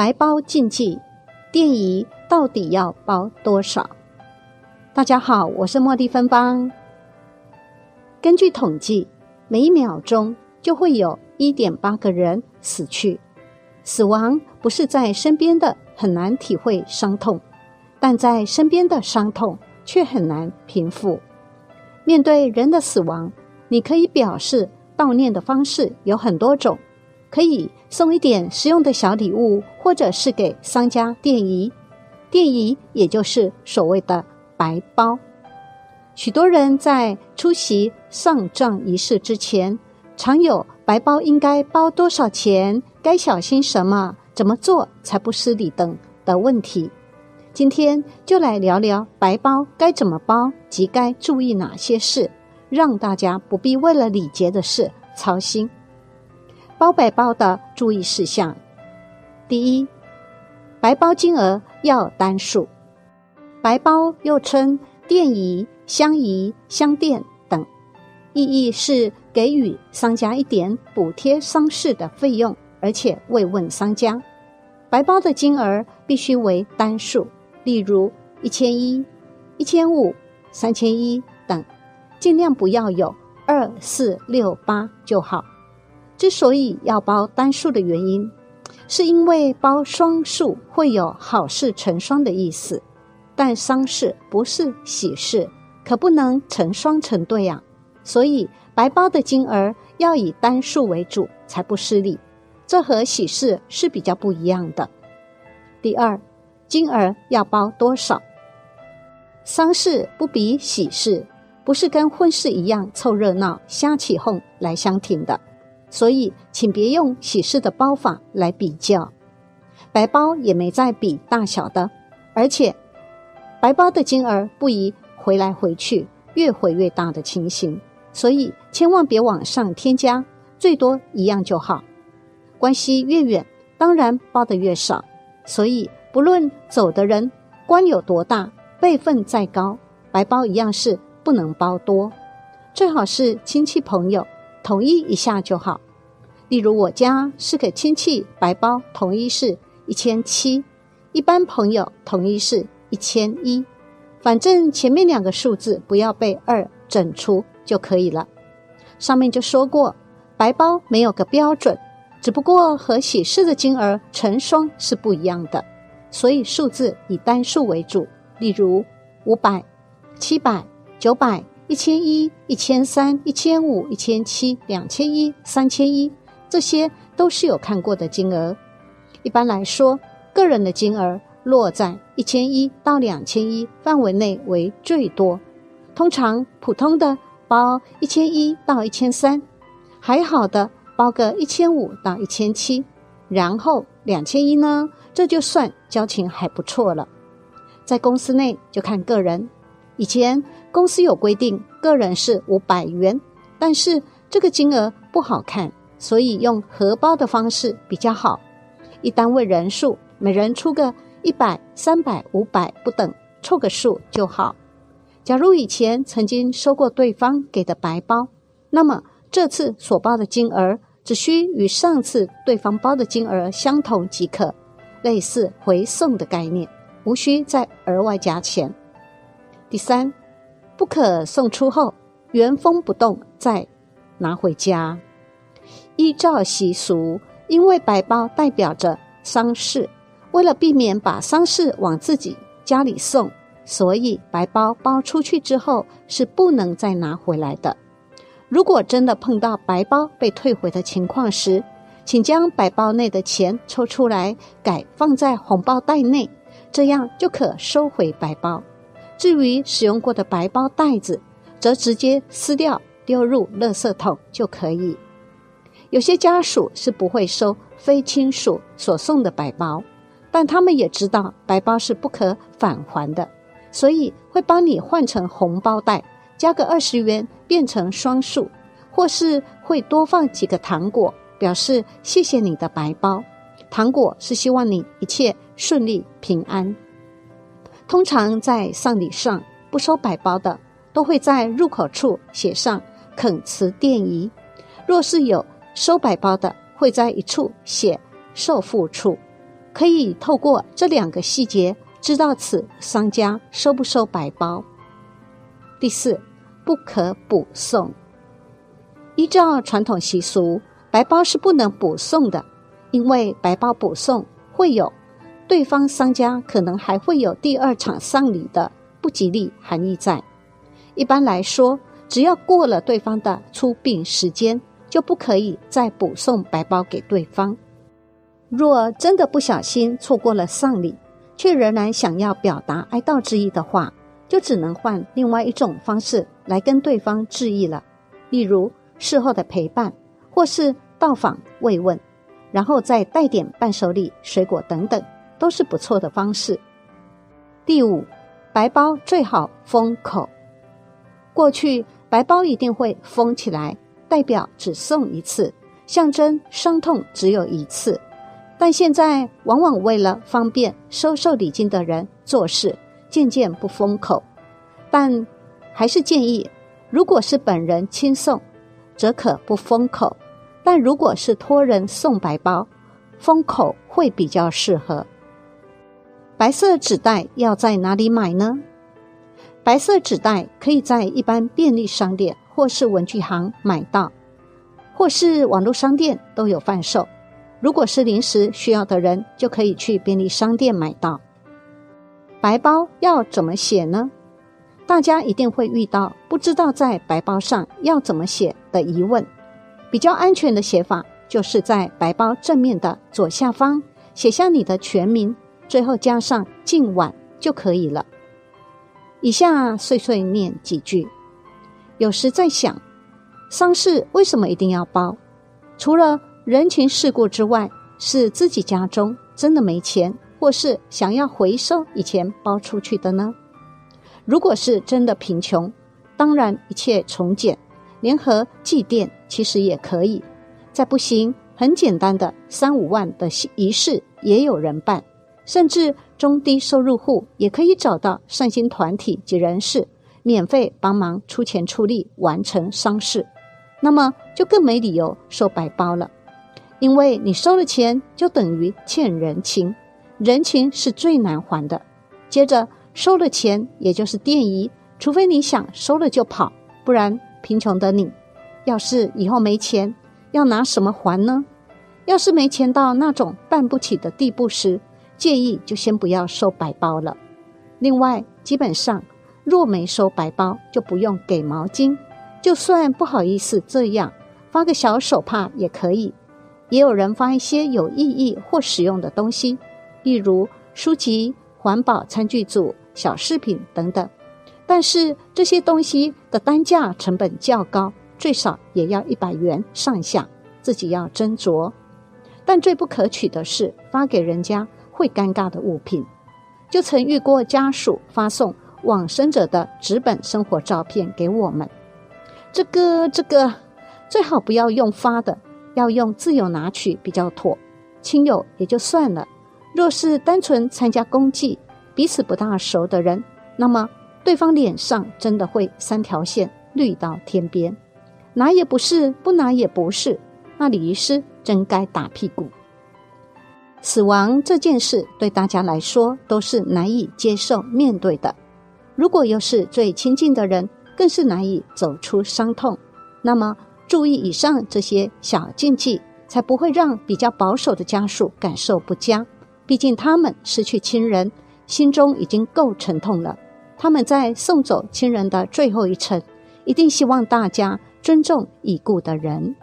白包禁忌，电仪到底要包多少？大家好，我是茉莉芬芳。根据统计，每一秒钟就会有一点八个人死去。死亡不是在身边的，很难体会伤痛；但在身边的伤痛却很难平复。面对人的死亡，你可以表示悼念的方式有很多种，可以送一点实用的小礼物，或者是给商家电仪。电仪也就是所谓的白包。许多人在出席丧葬仪式之前，常有白包应该包多少钱、该小心什么、怎么做才不失礼等的问题。今天就来聊聊白包该怎么包及该注意哪些事，让大家不必为了礼节的事操心。包白包的注意事项：第一，白包金额要单数。白包又称电仪。相仪、相垫等，意义是给予商家一点补贴丧事的费用，而且慰问商家。白包的金额必须为单数，例如一千一、一千五、三千一等，尽量不要有二、四、六、八就好。之所以要包单数的原因，是因为包双数会有好事成双的意思，但丧事不是喜事。可不能成双成对呀，所以白包的金额要以单数为主，才不失礼。这和喜事是比较不一样的。第二，金额要包多少？丧事不比喜事，不是跟婚事一样凑热闹、瞎起哄来相挺的。所以，请别用喜事的包法来比较。白包也没在比大小的，而且白包的金额不宜。回来回去越回越大的情形，所以千万别往上添加，最多一样就好。关系越远，当然包的越少。所以不论走的人官有多大，辈分再高，白包一样是不能包多，最好是亲戚朋友统一一下就好。例如我家是个亲戚，白包统一是一千七，一般朋友统一是一千一。反正前面两个数字不要被二整除就可以了。上面就说过，白包没有个标准，只不过和喜事的金额成双是不一样的，所以数字以单数为主。例如五百、七百、九百、一千一、一千三、一千五、一千七、两千一、三千一，这些都是有看过的金额。一般来说，个人的金额。落在一千一到两千一范围内为最多，通常普通的包一千一到一千三，还好的包个一千五到一千七，然后两千一呢，这就算交情还不错了。在公司内就看个人，以前公司有规定，个人是五百元，但是这个金额不好看，所以用荷包的方式比较好，一单位人数每人出个。一百、三百、五百不等，凑个数就好。假如以前曾经收过对方给的白包，那么这次所包的金额只需与上次对方包的金额相同即可，类似回送的概念，无需再额外加钱。第三，不可送出后原封不动再拿回家。依照习俗，因为白包代表着丧事。为了避免把丧事往自己家里送，所以白包包出去之后是不能再拿回来的。如果真的碰到白包被退回的情况时，请将白包内的钱抽出来，改放在红包袋内，这样就可收回白包。至于使用过的白包袋子，则直接撕掉丢入垃圾桶就可以。有些家属是不会收非亲属所送的白包。但他们也知道白包是不可返还的，所以会帮你换成红包袋，加个二十元变成双数，或是会多放几个糖果，表示谢谢你的白包。糖果是希望你一切顺利平安。通常在丧礼上不收白包的，都会在入口处写上“恳辞奠仪”；若是有收白包的，会在一处写“受付处”。可以透过这两个细节知道此商家收不收白包。第四，不可补送。依照传统习俗，白包是不能补送的，因为白包补送会有对方商家可能还会有第二场丧礼的不吉利含义在。一般来说，只要过了对方的出殡时间，就不可以再补送白包给对方。若真的不小心错过了丧礼，却仍然想要表达哀悼之意的话，就只能换另外一种方式来跟对方致意了。例如事后的陪伴，或是到访慰问，然后再带点伴手礼、水果等等，都是不错的方式。第五，白包最好封口。过去白包一定会封起来，代表只送一次，象征伤痛只有一次。但现在往往为了方便收受礼金的人做事，渐渐不封口。但还是建议，如果是本人亲送，则可不封口；但如果是托人送白包，封口会比较适合。白色纸袋要在哪里买呢？白色纸袋可以在一般便利商店或是文具行买到，或是网络商店都有贩售。如果是临时需要的人，就可以去便利商店买到。白包要怎么写呢？大家一定会遇到不知道在白包上要怎么写的疑问。比较安全的写法，就是在白包正面的左下方写下你的全名，最后加上今晚就可以了。以下碎碎念几句。有时在想，丧事为什么一定要包？除了人情世故之外，是自己家中真的没钱，或是想要回收以前包出去的呢？如果是真的贫穷，当然一切从简，联合祭奠其实也可以。再不行，很简单的三五万的仪式也有人办，甚至中低收入户也可以找到善心团体及人士，免费帮忙出钱出力完成丧事，那么就更没理由收白包了。因为你收了钱，就等于欠人情，人情是最难还的。接着收了钱，也就是电仪，除非你想收了就跑，不然贫穷的你，要是以后没钱，要拿什么还呢？要是没钱到那种办不起的地步时，建议就先不要收白包了。另外，基本上若没收白包，就不用给毛巾，就算不好意思这样，发个小手帕也可以。也有人发一些有意义或实用的东西，例如书籍、环保餐具组、小饰品等等。但是这些东西的单价成本较高，最少也要一百元上下，自己要斟酌。但最不可取的是发给人家会尴尬的物品。就曾遇过家属发送往生者的纸本生活照片给我们，这个这个最好不要用发的。要用自由拿取比较妥，亲友也就算了。若是单纯参加公祭，彼此不大熟的人，那么对方脸上真的会三条线绿到天边，拿也不是，不拿也不是，那礼仪师真该打屁股。死亡这件事对大家来说都是难以接受面对的，如果又是最亲近的人，更是难以走出伤痛。那么。注意以上这些小禁忌，才不会让比较保守的家属感受不佳。毕竟他们失去亲人，心中已经够沉痛了。他们在送走亲人的最后一程，一定希望大家尊重已故的人。